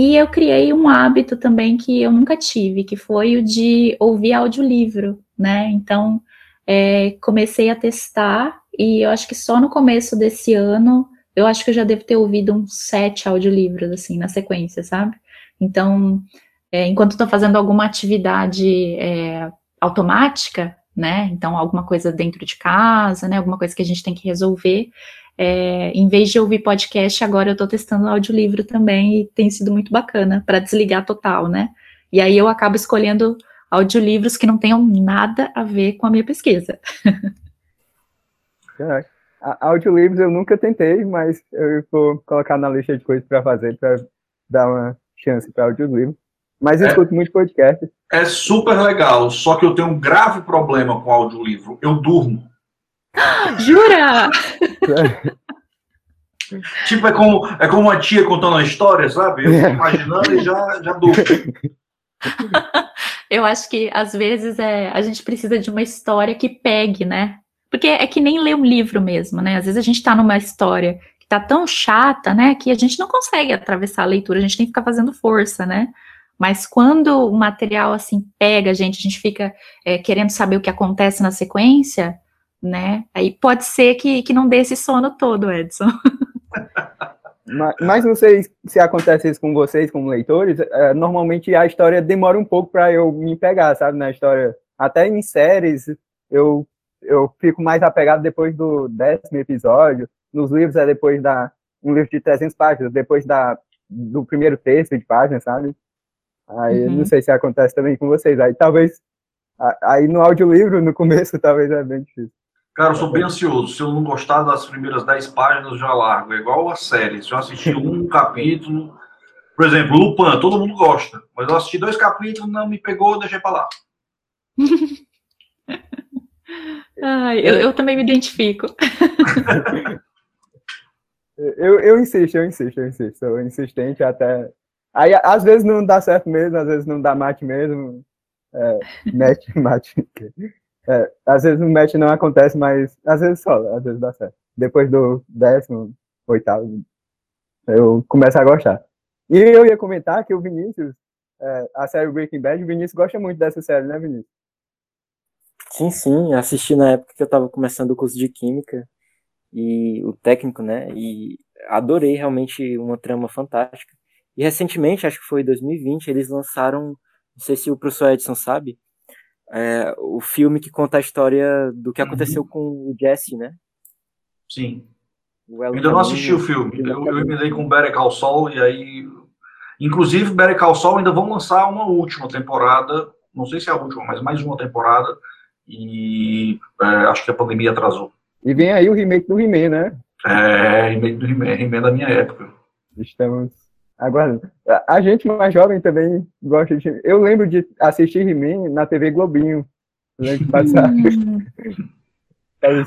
E eu criei um hábito também que eu nunca tive, que foi o de ouvir audiolivro, né? Então, é, comecei a testar e eu acho que só no começo desse ano, eu acho que eu já devo ter ouvido uns sete audiolivros, assim, na sequência, sabe? Então, é, enquanto estou fazendo alguma atividade é, automática, né? Então, alguma coisa dentro de casa, né? Alguma coisa que a gente tem que resolver. É, em vez de ouvir podcast, agora eu estou testando audiolivro também e tem sido muito bacana para desligar total, né? E aí eu acabo escolhendo audiolivros que não tenham nada a ver com a minha pesquisa. É. Audiolivros eu nunca tentei, mas eu vou colocar na lista de coisas para fazer para dar uma chance para audiolivro. Mas eu é, escuto muito podcast. É super legal, só que eu tenho um grave problema com audiolivro. Eu durmo. *gasps* Jura? *laughs* *laughs* tipo, é como, é como uma tia contando uma história, sabe? Eu tô imaginando e já, já durmo. *laughs* Eu acho que às vezes é, a gente precisa de uma história que pegue, né? Porque é que nem ler um livro mesmo, né? Às vezes a gente tá numa história que tá tão chata, né, que a gente não consegue atravessar a leitura, a gente tem que ficar fazendo força, né? Mas quando o material assim pega a gente, a gente fica é, querendo saber o que acontece na sequência, né? Aí pode ser que, que não dê esse sono todo, Edson. *laughs* Mas, mas não sei se acontece isso com vocês, como leitores. É, normalmente a história demora um pouco para eu me pegar, sabe? Na história. Até em séries, eu, eu fico mais apegado depois do décimo episódio. Nos livros é depois da. Um livro de 300 páginas, depois da, do primeiro texto de páginas, sabe? Aí uhum. não sei se acontece também com vocês. Aí talvez. Aí no audiolivro, no começo, *laughs* talvez é bem difícil. Cara, eu sou bem ansioso. Se eu não gostar das primeiras 10 páginas, eu já largo. É igual a série. Se eu assistir um *laughs* capítulo. Por exemplo, Lupin, todo mundo gosta. Mas eu assisti dois capítulos, não me pegou, deixei pra lá. *laughs* Ai, eu, eu também me identifico. *laughs* eu, eu insisto, eu insisto, eu insisto. Sou insistente até Aí, às vezes não dá certo mesmo, às vezes não dá match mesmo. É, match, match. É, às vezes o match não acontece, mas às vezes só, às vezes dá certo. Depois do décimo, oitavo, eu começo a gostar. E eu ia comentar que o Vinícius, é, a série Breaking Bad, o Vinícius gosta muito dessa série, né, Vinícius? Sim, sim, assisti na época que eu estava começando o curso de Química e o técnico, né, e adorei realmente uma trama fantástica. E recentemente, acho que foi em 2020, eles lançaram, não sei se o professor Edson sabe, é, o filme que conta a história do que aconteceu uhum. com o Jesse, né? Sim. Eu ainda não assisti o filme. Eu, eu emendei com Better Call Saul e aí... Inclusive, Better Call Saul ainda vão lançar uma última temporada, não sei se é a última, mas mais uma temporada, e é, acho que a pandemia atrasou. E vem aí o remake do He-Man, né? É, remake do He-Man, He-Man da minha época. Estamos Agora, a gente mais jovem também gosta de. Eu lembro de assistir He-Man na TV Globinho. Lembro de passar. *laughs*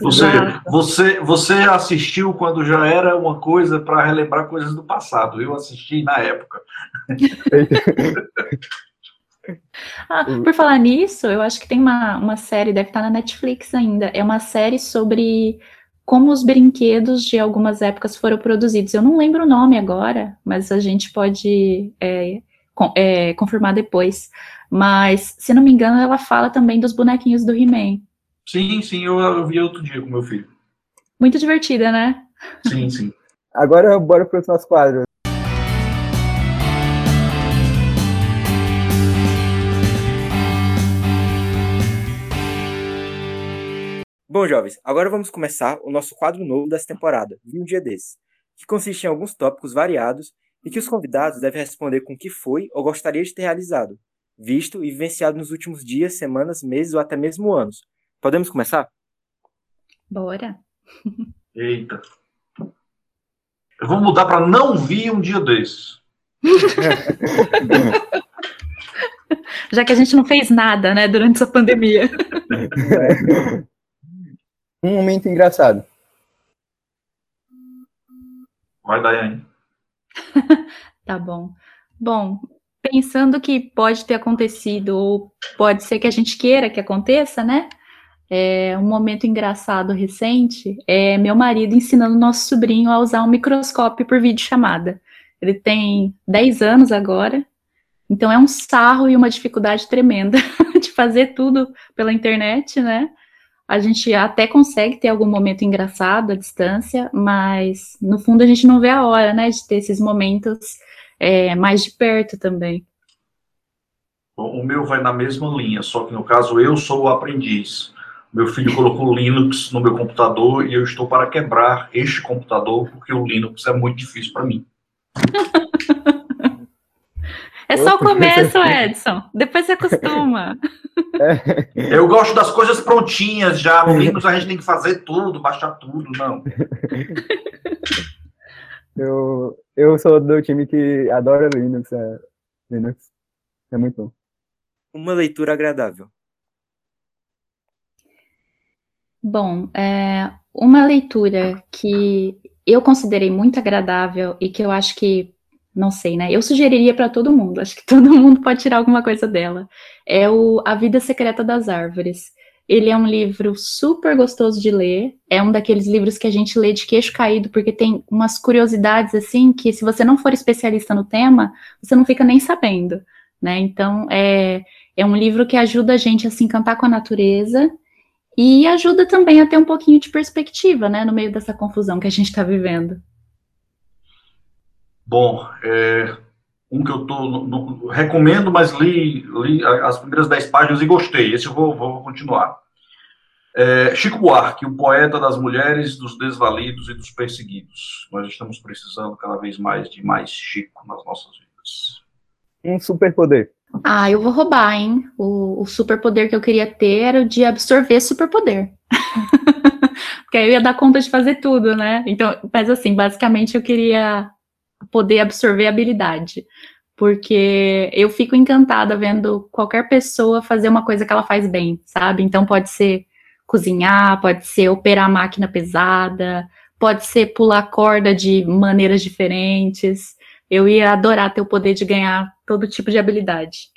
Você, você, você assistiu quando já era uma coisa para relembrar coisas do passado. Eu assisti na época. *laughs* ah, por falar nisso, eu acho que tem uma, uma série, deve estar na Netflix ainda. É uma série sobre como os brinquedos de algumas épocas foram produzidos. Eu não lembro o nome agora, mas a gente pode é, com, é, confirmar depois. Mas, se não me engano, ela fala também dos bonequinhos do He-Man. Sim, sim, eu, eu vi outro dia com meu filho. Muito divertida, né? Sim, sim. Agora, bora para os nossos quadros. Bom, jovens, agora vamos começar o nosso quadro novo dessa temporada, Vi um Dia Desse, que consiste em alguns tópicos variados e que os convidados devem responder com o que foi ou gostaria de ter realizado, visto e vivenciado nos últimos dias, semanas, meses ou até mesmo anos. Podemos começar? Bora. Eita. Eu vou mudar para não vi um dia desses. *laughs* Já que a gente não fez nada, né, durante essa pandemia. *laughs* Um momento engraçado. Vai, Daiane. *laughs* tá bom. Bom, pensando que pode ter acontecido, ou pode ser que a gente queira que aconteça, né? É, um momento engraçado recente é meu marido ensinando nosso sobrinho a usar um microscópio por videochamada. Ele tem 10 anos agora, então é um sarro e uma dificuldade tremenda *laughs* de fazer tudo pela internet, né? A gente até consegue ter algum momento engraçado à distância, mas no fundo a gente não vê a hora, né, de ter esses momentos é, mais de perto também. O meu vai na mesma linha, só que no caso eu sou o aprendiz. Meu filho colocou Linux no meu computador e eu estou para quebrar este computador porque o Linux é muito difícil para mim. *laughs* É só o começo, Edson. Depois você acostuma. É. Eu gosto das coisas prontinhas já. No Linux a gente tem que fazer tudo, baixar tudo, não. Eu, eu sou do time que adora Linux. É, Linux é muito bom. Uma leitura agradável. Bom, é, uma leitura que eu considerei muito agradável e que eu acho que não sei, né? Eu sugeriria para todo mundo, acho que *laughs* todo mundo pode tirar alguma coisa dela. É o A Vida Secreta das Árvores. Ele é um livro super gostoso de ler. É um daqueles livros que a gente lê de queixo caído, porque tem umas curiosidades assim que, se você não for especialista no tema, você não fica nem sabendo, né? Então, é, é um livro que ajuda a gente a se encantar com a natureza e ajuda também a ter um pouquinho de perspectiva, né, no meio dessa confusão que a gente está vivendo. Bom, é, um que eu tô, no, no, recomendo, mas li, li as primeiras dez páginas e gostei. Esse eu vou, vou continuar. É, Chico Buarque, o poeta das mulheres, dos desvalidos e dos perseguidos. Nós estamos precisando cada vez mais de mais Chico nas nossas vidas. Um superpoder. Ah, eu vou roubar, hein? O, o superpoder que eu queria ter era o de absorver superpoder. *laughs* Porque aí eu ia dar conta de fazer tudo, né? Então, mas assim, basicamente eu queria poder absorver habilidade. Porque eu fico encantada vendo qualquer pessoa fazer uma coisa que ela faz bem, sabe? Então pode ser cozinhar, pode ser operar máquina pesada, pode ser pular corda de maneiras diferentes. Eu ia adorar ter o poder de ganhar todo tipo de habilidade.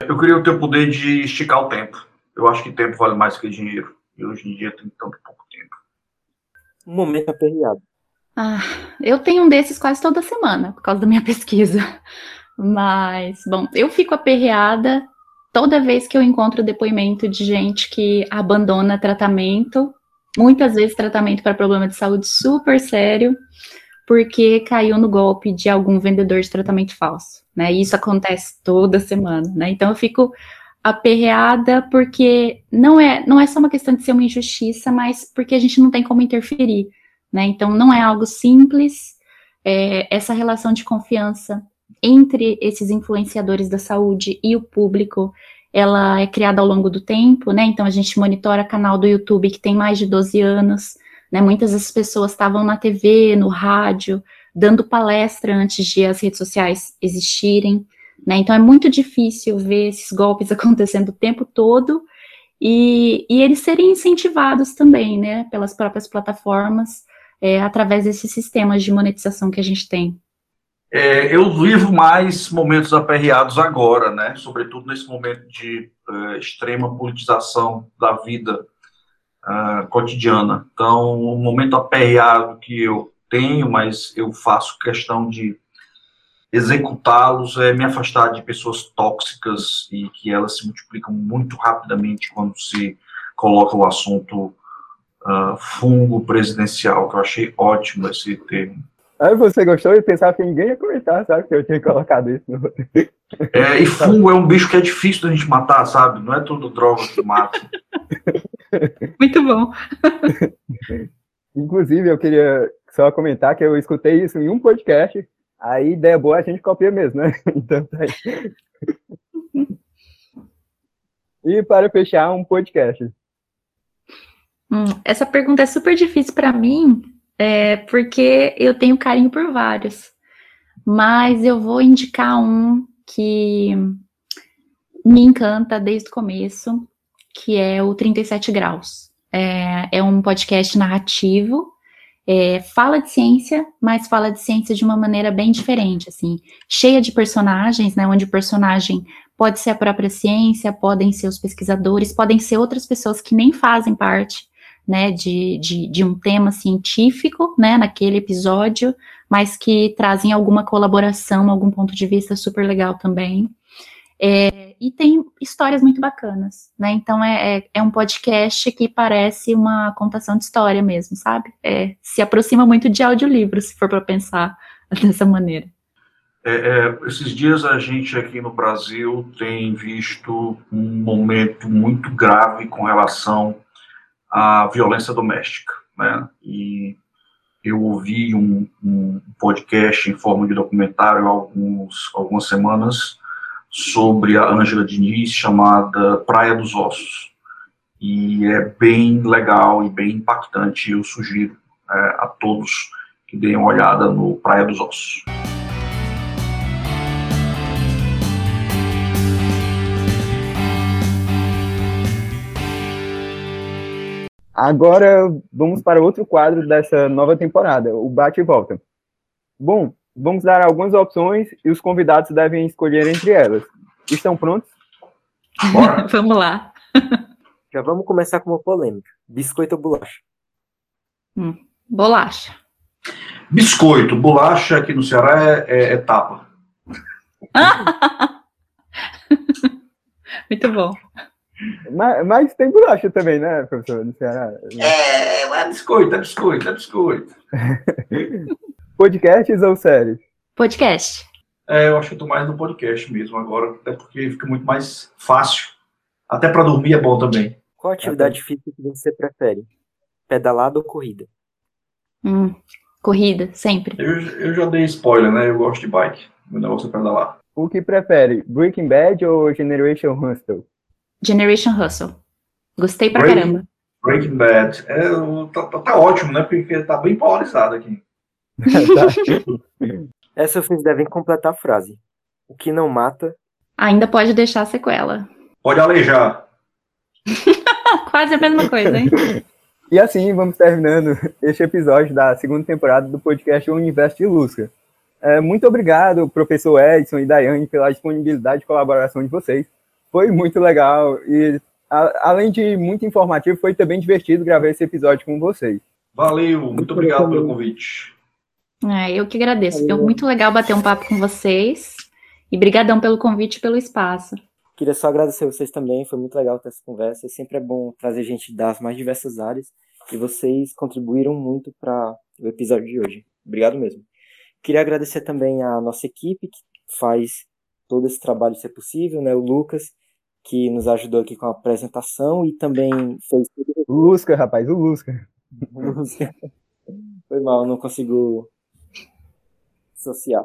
Eu queria ter o poder de esticar o tempo. Eu acho que tempo vale mais que dinheiro. E hoje em dia tem tanto pouco tempo. Um momento aperreado. Ah, eu tenho um desses quase toda semana, por causa da minha *laughs* pesquisa. Mas, bom, eu fico aperreada toda vez que eu encontro depoimento de gente que abandona tratamento, muitas vezes tratamento para problema de saúde super sério, porque caiu no golpe de algum vendedor de tratamento falso, né? E isso acontece toda semana, né? Então eu fico aperreada porque não é não é só uma questão de ser uma injustiça, mas porque a gente não tem como interferir. Né? Então, não é algo simples, é, essa relação de confiança entre esses influenciadores da saúde e o público, ela é criada ao longo do tempo, né? Então, a gente monitora canal do YouTube que tem mais de 12 anos, né? Muitas das pessoas estavam na TV, no rádio, dando palestra antes de as redes sociais existirem, né? Então, é muito difícil ver esses golpes *laughs* acontecendo o tempo todo e, e eles serem incentivados também, né? Pelas próprias plataformas, é, através desses sistemas de monetização que a gente tem. É, eu vivo mais momentos aperreados agora, né? Sobretudo nesse momento de uh, extrema politização da vida uh, cotidiana. Então, o momento aperreado que eu tenho, mas eu faço questão de executá-los é me afastar de pessoas tóxicas e que elas se multiplicam muito rapidamente quando se coloca o assunto uh, fungo presidencial, que eu achei ótimo esse termo. Aí você gostou e pensava que ninguém ia comentar, sabe? Que eu tinha colocado isso no. É, e fungo é um bicho que é difícil da gente matar, sabe? Não é tudo droga que mata. *laughs* Muito bom. *laughs* Inclusive, eu queria só comentar que eu escutei isso em um podcast. Aí, ideia boa, a gente copia mesmo, né? *laughs* Então, tá aí. E para fechar, um podcast. Hum, essa pergunta é super difícil para mim, é, porque eu tenho carinho por vários. Mas eu vou indicar um que me encanta desde o começo, que é o 37 Graus. É, é um podcast narrativo, é, fala de ciência, mas fala de ciência de uma maneira bem diferente, assim, cheia de personagens, né, onde o personagem pode ser a própria ciência, podem ser os pesquisadores, podem ser outras pessoas que nem fazem parte né, de, de, de, um tema científico, né, naquele episódio, mas que trazem alguma colaboração, algum ponto de vista super legal também. É, e tem histórias muito bacanas, né? Então é, é, é, um podcast que parece uma contação de história mesmo, sabe? É, se aproxima muito de audiolivro, se for para pensar *laughs* dessa maneira. É, é, esses dias a gente aqui no Brasil tem visto um momento muito grave com relação a violência doméstica, né? E eu ouvi um, um podcast em forma de documentário há alguns, algumas semanas sobre a Ângela Diniz, chamada Praia dos Ossos. E é bem legal e bem impactante. Eu sugiro é, a todos que deem uma olhada no Praia dos Ossos. Agora vamos para outro quadro dessa nova temporada, o bate e volta. Bom, vamos dar algumas opções e os convidados devem escolher entre elas. Estão prontos? *laughs* vamos lá. Já vamos começar com uma polêmica. Biscoito ou bolacha? Hum, bolacha. Biscoito, bolacha aqui no Ceará é, é, é tapa. *laughs* Muito bom. Mas, mas, tem bolacha também, né, professor? No Ceará. É, é biscoito, é biscoito, é biscoito. *laughs* Podcasts ou séries? Podcast. É, eu acho que eu tô mais no podcast mesmo agora, até porque fica muito mais fácil. Até para dormir é bom também. Qual atividade física que você prefere? Pedalada ou corrida? Hum, corrida, sempre. Eu, eu já dei spoiler, né? Eu gosto de bike. Meu negócio é pedalar. O que prefere, Breaking Bad ou Generation Hustle? Generation Hustle. Gostei pra Breaking, caramba. Breaking Bad. É, tá, tá, tá, ótimo, né? Porque tá bem polarizado aqui. *laughs* *laughs* Essa vocês devem completar a frase. O que não mata. Ainda pode deixar sequela. Pode aleijar. *laughs* Quase a mesma coisa, hein? e assim vamos terminando este episódio da segunda temporada do podcast Universo de Lusca. É, muito obrigado, professor Edson e Daiane, pela disponibilidade e colaboração de vocês foi muito legal e a, além de muito informativo, foi também divertido gravar esse episódio com vocês. Valeu, muito obrigado pelo convite. É, eu que agradeço. Foi muito legal bater um papo com vocês. E brigadão pelo convite e pelo espaço. Queria só agradecer vocês também, foi muito legal ter essa conversa. Sempre é bom trazer gente das mais diversas áreas. E vocês contribuíram muito para o episódio de hoje. Obrigado mesmo. Queria agradecer também a nossa equipe que faz todo esse trabalho ser possível, né? O Lucas, que nos ajudou aqui com a apresentação e também fez. O Lusca, rapaz, o Lusca. Foi mal, não consigo associar.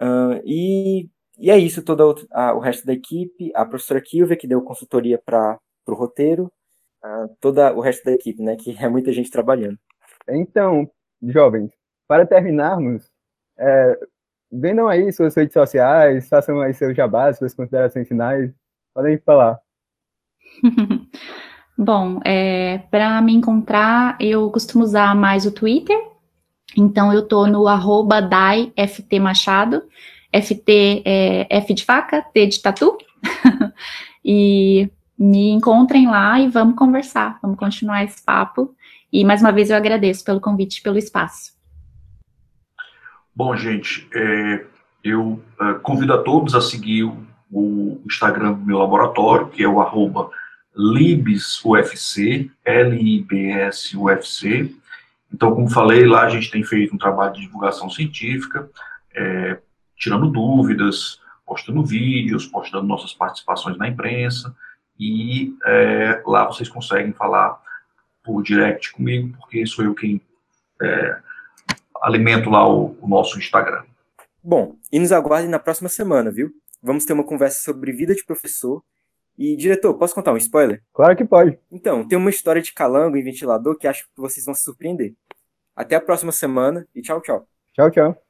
Uh, e, e é isso, todo a, o resto da equipe, a professora Kilvia, que deu consultoria para o roteiro, uh, toda o resto da equipe, né? Que é muita gente trabalhando. Então, jovens, para terminarmos, é, vendam aí suas redes sociais, façam aí seus jabás, suas considerações finais. Podem falar. *laughs* Bom, é, para me encontrar, eu costumo usar mais o Twitter, Então, eu tô no arroba Machado, FT é F de faca, T de tatu. *laughs* e me encontrem lá e vamos conversar, vamos continuar esse papo. E mais uma vez eu agradeço pelo convite, pelo espaço. Bom, gente, é, eu é, convido a todos a seguir o, o, Instagram do meu laboratório, que é o arroba LibsUFC, L-I-B-S-U-F-C. Então, como falei, lá a gente tem feito um trabalho de divulgação científica, é, tirando dúvidas, postando vídeos, postando nossas participações na imprensa, e é, lá vocês conseguem falar por direct comigo, porque sou eu quem é, alimento lá o, o nosso Instagram. Bom, e nos aguardem na próxima semana, viu? Vamos ter uma conversa sobre vida de professor. E, diretor, posso contar um spoiler? Claro que pode. Então, tem uma história de calango e ventilador que acho que vocês vão se surpreender. Até a próxima semana e tchau, tchau. Tchau, tchau.